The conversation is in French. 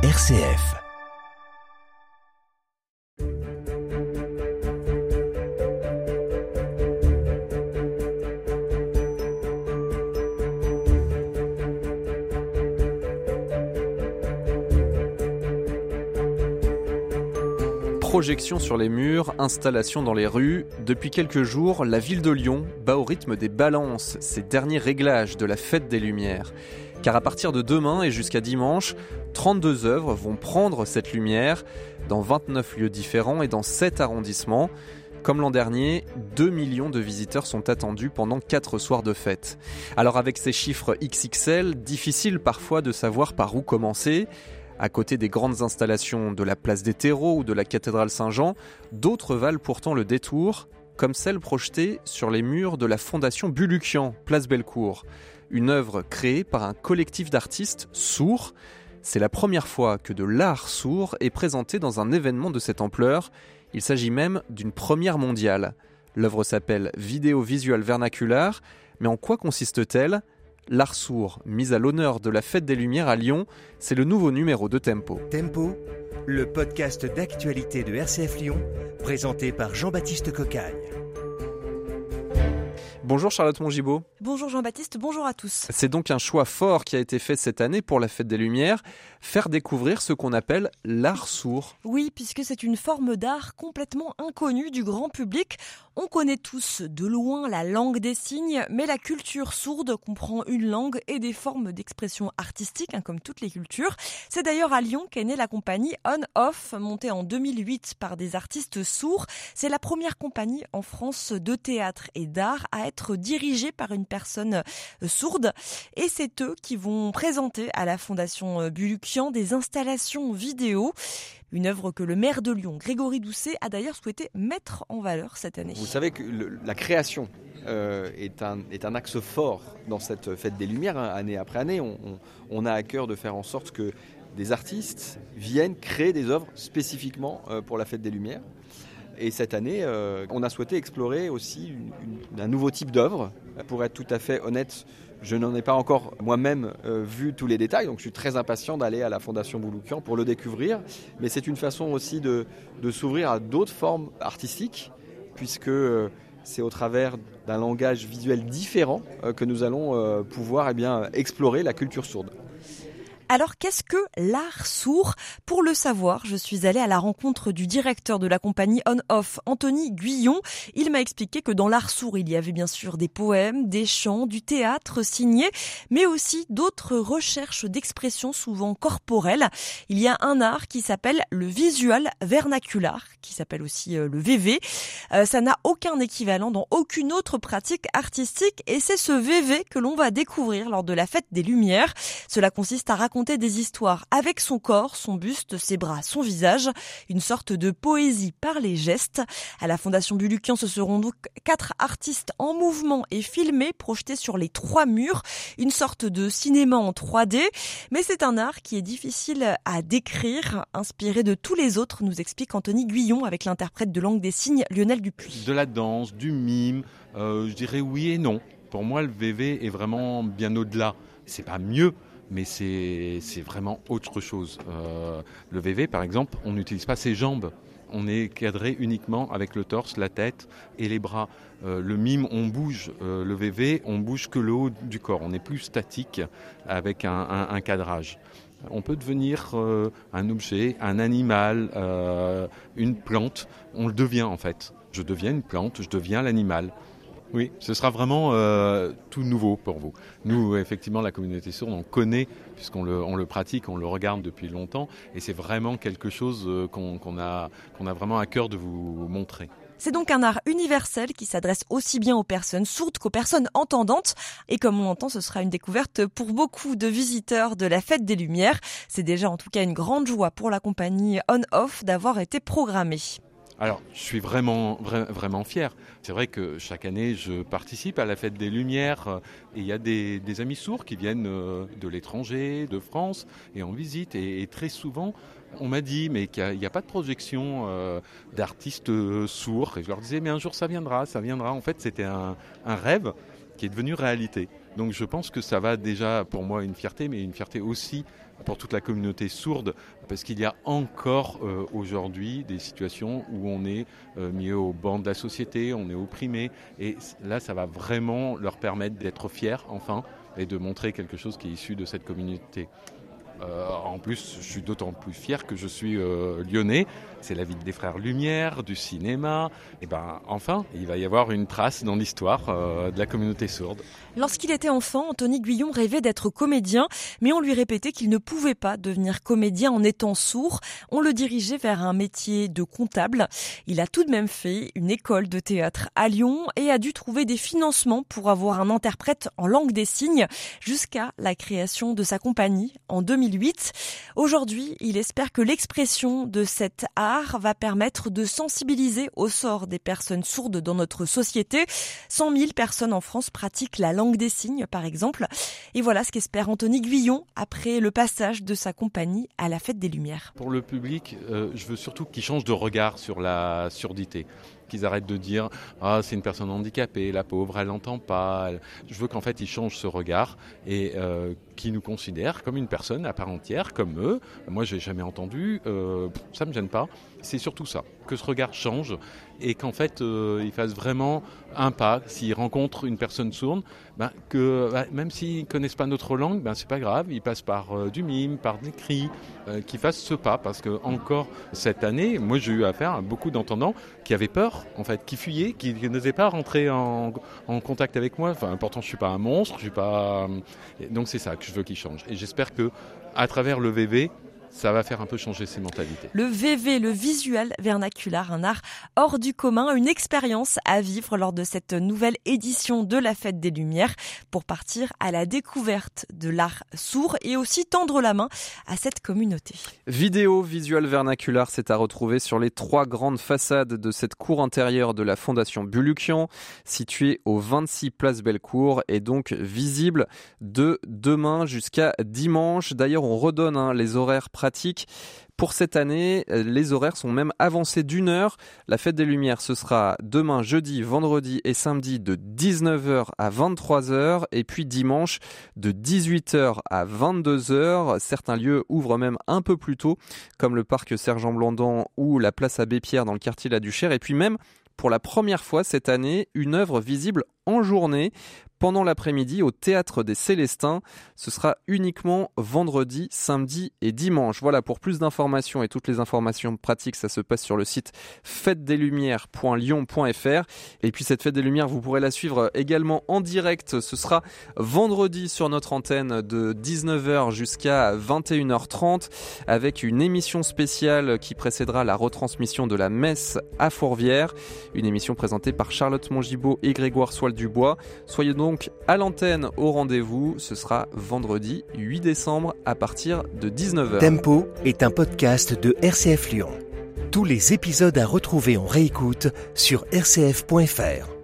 RCF. Projection sur les murs, installation dans les rues. Depuis quelques jours, la ville de Lyon bat au rythme des balances, ces derniers réglages de la fête des Lumières. Car à partir de demain et jusqu'à dimanche, 32 œuvres vont prendre cette lumière dans 29 lieux différents et dans 7 arrondissements. Comme l'an dernier, 2 millions de visiteurs sont attendus pendant 4 soirs de fête. Alors avec ces chiffres XXL, difficile parfois de savoir par où commencer. À côté des grandes installations de la place des terreaux ou de la cathédrale Saint-Jean, d'autres valent pourtant le détour, comme celle projetée sur les murs de la fondation Bulukian, place Bellecour. Une œuvre créée par un collectif d'artistes sourds. C'est la première fois que de l'art sourd est présenté dans un événement de cette ampleur. Il s'agit même d'une première mondiale. L'œuvre s'appelle Vidéo visual vernaculaire, mais en quoi consiste-t-elle? L'art sourd, mis à l'honneur de la Fête des Lumières à Lyon, c'est le nouveau numéro de Tempo. Tempo, le podcast d'actualité de RCF Lyon, présenté par Jean-Baptiste Cocagne. Bonjour Charlotte Mongibaud. Bonjour Jean-Baptiste, bonjour à tous. C'est donc un choix fort qui a été fait cette année pour la Fête des Lumières, faire découvrir ce qu'on appelle l'art sourd. Oui, puisque c'est une forme d'art complètement inconnue du grand public. On connaît tous de loin la langue des signes, mais la culture sourde comprend une langue et des formes d'expression artistique, hein, comme toutes les cultures. C'est d'ailleurs à Lyon qu'est née la compagnie On Off, montée en 2008 par des artistes sourds. C'est la première compagnie en France de théâtre et d'art à être dirigée par une personne euh, sourde. Et c'est eux qui vont présenter à la Fondation euh, Bulukian des installations vidéo. Une œuvre que le maire de Lyon, Grégory Doucet, a d'ailleurs souhaité mettre en valeur cette année. Vous savez que la création euh, est, un, axe fort dans cette fête des Lumières, hein, année après année. On, a à cœur de faire en sorte que des artistes viennent créer des œuvres spécifiquement pour la fête des Lumières. Et cette année, on a souhaité explorer aussi un nouveau type d'œuvre. Pour être tout à fait honnête, je n'en ai pas encore moi-même euh, vu tous les détails, donc je suis très impatient d'aller à la Fondation Bouloukian pour le découvrir. Mais c'est une façon aussi de, s'ouvrir à d'autres formes artistiques, puisque euh, c'est au travers d'un langage visuel différent euh, que nous allons pouvoir eh explorer la culture sourde. Alors qu'est-ce que l'art sourd? Pour le savoir, je suis allée à la rencontre du directeur de la compagnie On-Off, Anthony Guyon. Il m'a expliqué que dans l'art sourd, il y avait bien sûr des poèmes, des chants, du théâtre signé, mais aussi d'autres recherches d'expression souvent corporelles. Il y a un art qui s'appelle le visual vernacular, qui s'appelle aussi le VV. Euh, ça n'a aucun équivalent dans aucune autre pratique artistique et c'est ce VV que l'on va découvrir lors de la fête des Lumières. Cela consiste à raconter des histoires avec son corps, son buste, ses bras, son visage, une sorte de poésie par les gestes. À la Fondation Bulukian, ce seront donc quatre artistes en mouvement et filmés, projetés sur les trois murs, une sorte de cinéma en 3D. Mais c'est un art qui est difficile à décrire, inspiré de tous les autres, nous explique Anthony Guyon avec l'interprète de langue des signes Lionel Dupuis. De la danse, du mime, euh, je dirais oui et non. Pour moi, le VV est vraiment bien au-delà. C'est pas mieux, mais c'est vraiment autre chose. Euh, le VV, par exemple, on n'utilise pas ses jambes. On est cadré uniquement avec le torse, la tête et les bras. Euh, le mime, on bouge. Euh, le VV, on bouge que le haut du corps. On est plus statique avec un, un, cadrage. On peut devenir un objet, un animal, une plante. On le devient en fait. Je deviens une plante, je deviens l'animal. Oui, ce sera vraiment euh, tout nouveau pour vous. Nous, effectivement, la communauté sourde, on connaît, puisqu'on le, pratique, on le regarde depuis longtemps, et c'est vraiment quelque chose euh, qu'on qu a, a vraiment à cœur de vous montrer. C'est donc un art universel qui s'adresse aussi bien aux personnes sourdes qu'aux personnes entendantes. Et comme on l'entend, ce sera une découverte pour beaucoup de visiteurs de la Fête des Lumières. C'est déjà en tout cas une grande joie pour la compagnie On-Off d'avoir été programmée. Alors, je suis vraiment, vra vraiment fier. C'est vrai que chaque année, je participe à la fête des Lumières et il y a des, amis sourds qui viennent euh, de l'étranger, de France, et en visite. Et, très souvent, on m'a dit, mais qu'il n'y a, pas de projection euh, d'artistes sourds. Et je leur disais, mais un jour, ça viendra, ça viendra. En fait, c'était un rêve qui est devenu réalité. Donc je pense que ça va déjà pour moi une fierté, mais une fierté aussi pour toute la communauté sourde, parce qu'il y a encore euh, aujourd'hui des situations où on est euh, mis au banc de la société, on est opprimé, et là ça va vraiment leur permettre d'être fiers enfin et de montrer quelque chose qui est issu de cette communauté. Euh, en plus, je suis d'autant plus fier que je suis lyonnais. C'est la ville des frères Lumière, du cinéma. Et ben, enfin, il va y avoir une trace dans l'histoire euh, de la communauté sourde. Lorsqu'il était enfant, Anthony Guillon rêvait d'être comédien, mais on lui répétait qu'il ne pouvait pas devenir comédien en étant sourd. On le dirigeait vers un métier de comptable. Il a tout de même fait une école de théâtre à Lyon et a dû trouver des financements pour avoir un interprète en langue des signes jusqu'à la création de sa compagnie en 2000. Aujourd'hui, il espère que l'expression de cet art va permettre de sensibiliser au sort des personnes sourdes dans notre société. 100 000 personnes en France pratiquent la langue des signes, par exemple. Et voilà ce qu'espère Anthony Guyon après le passage de sa compagnie à la Fête des Lumières. Pour le public, euh, je veux surtout qu'il change de regard sur la surdité qu'ils arrêtent de dire ah c'est une personne handicapée, la pauvre, elle n'entend pas. Je veux qu'en fait ils changent ce regard et euh, qu'ils nous considèrent comme une personne à part entière, comme eux. Moi j'ai jamais entendu, euh, ça me gêne pas. C'est surtout ça, que ce regard change et qu'en fait euh, ils fassent vraiment un pas. S'ils rencontrent une personne sourde, ben, que ben, même s'ils connaissent pas notre langue, ben c'est pas grave, ils passent par euh, du mime, par des cris, euh, qu'ils fassent ce pas parce que encore cette année, moi j'ai eu affaire à beaucoup d'entendants qui avaient peur en fait, qui fuyaient, qui, n'osaient pas rentrer en, contact avec moi. Enfin, pourtant, je suis pas un monstre, je suis pas. Donc c'est ça que je veux qu'il change. Et j'espère que à travers le VV, ça va faire un peu changer ses mentalités. Le VV, le visuel vernaculaire, un art hors du commun, une expérience à vivre lors de cette nouvelle édition de la Fête des Lumières pour partir à la découverte de l'art sourd et aussi tendre la main à cette communauté. Vidéo visuel vernaculaire, c'est à retrouver sur les trois grandes façades de cette cour intérieure de la Fondation Bulukian, située au 26 Place Bellecour et donc visible de demain jusqu'à dimanche. D'ailleurs, on redonne hein, les horaires Pour cette année, euh, les horaires sont même avancés d'une heure. La fête des Lumières, ce sera demain, jeudi, vendredi et samedi de 19h à 23h et puis dimanche de 18h à 22h. Certains lieux ouvrent même un peu plus tôt, comme le parc Sergent Blandan ou la place Abbé Pierre dans le quartier La Duchère. Et puis même, pour la première fois cette année, une œuvre visible en journée pendant l'après-midi au théâtre des Célestins. Ce sera uniquement vendredi, samedi et dimanche. Voilà, pour plus d'informations et toutes les informations pratiques, ça se passe sur le site fêtedeslumières.lyon.fr. Et puis cette fête des Lumières, vous pourrez la suivre également en direct. Ce sera vendredi sur notre antenne de 19h jusqu'à 21h30 avec une émission spéciale qui précédera la retransmission de la messe à Fourvière. Une émission présentée par Charlotte Mongibaud et Grégoire Soile Dubois. Soyez donc à l'antenne au rendez-vous. Ce sera vendredi 8 décembre à partir de 19h. Tempo est un podcast de RCF Lyon. Tous les épisodes à retrouver en réécoute sur rcf.fr.